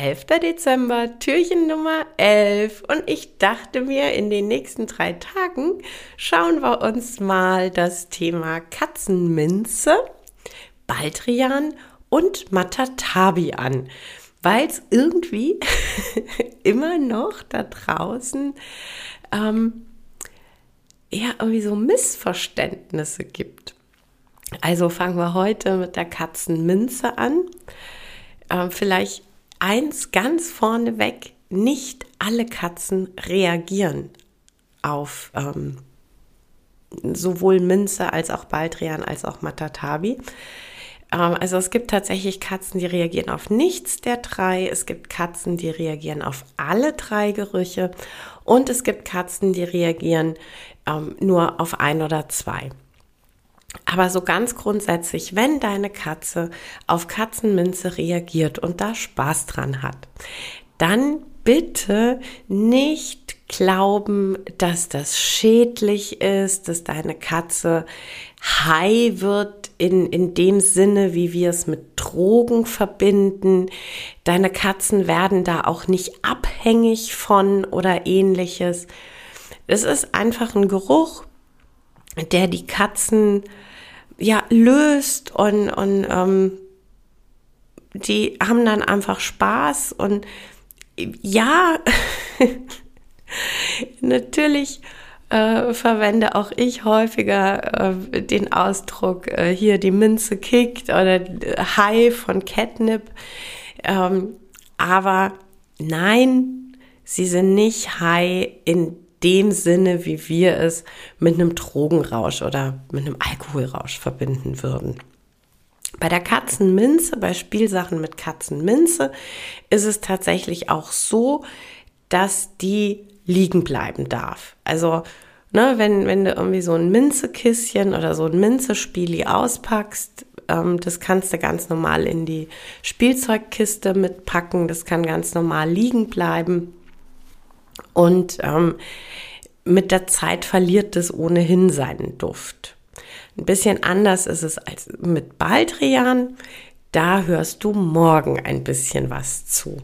11. Dezember, Türchen Nummer 11. Und ich dachte mir, in den nächsten drei Tagen schauen wir uns mal das Thema Katzenminze, Baldrian und Matatabi an, weil es irgendwie immer noch da draußen ähm, ja irgendwie so Missverständnisse gibt. Also fangen wir heute mit der Katzenminze an. Ähm, vielleicht eins ganz vorneweg, nicht alle Katzen reagieren auf ähm, sowohl Minze als auch Baldrian als auch Matatabi. Ähm, also es gibt tatsächlich Katzen, die reagieren auf nichts der drei. Es gibt Katzen, die reagieren auf alle drei Gerüche. Und es gibt Katzen, die reagieren ähm, nur auf ein oder zwei. Aber so ganz grundsätzlich, wenn deine Katze auf Katzenminze reagiert und da Spaß dran hat, dann bitte nicht glauben, dass das schädlich ist, dass deine Katze high wird in, in dem Sinne, wie wir es mit Drogen verbinden. Deine Katzen werden da auch nicht abhängig von oder ähnliches. Es ist einfach ein Geruch, der die Katzen ja löst und, und ähm, die haben dann einfach Spaß und ja, natürlich äh, verwende auch ich häufiger äh, den Ausdruck äh, hier die Minze kickt oder High von Catnip. Ähm, aber nein, sie sind nicht high in dem Sinne, wie wir es mit einem Drogenrausch oder mit einem Alkoholrausch verbinden würden. Bei der Katzenminze, bei Spielsachen mit Katzenminze, ist es tatsächlich auch so, dass die liegen bleiben darf. Also, ne, wenn, wenn du irgendwie so ein Minzekisschen oder so ein Minzespieli auspackst, ähm, das kannst du ganz normal in die Spielzeugkiste mitpacken, das kann ganz normal liegen bleiben. Und ähm, mit der Zeit verliert es ohnehin seinen Duft. Ein bisschen anders ist es als mit Baldrian. Da hörst du morgen ein bisschen was zu.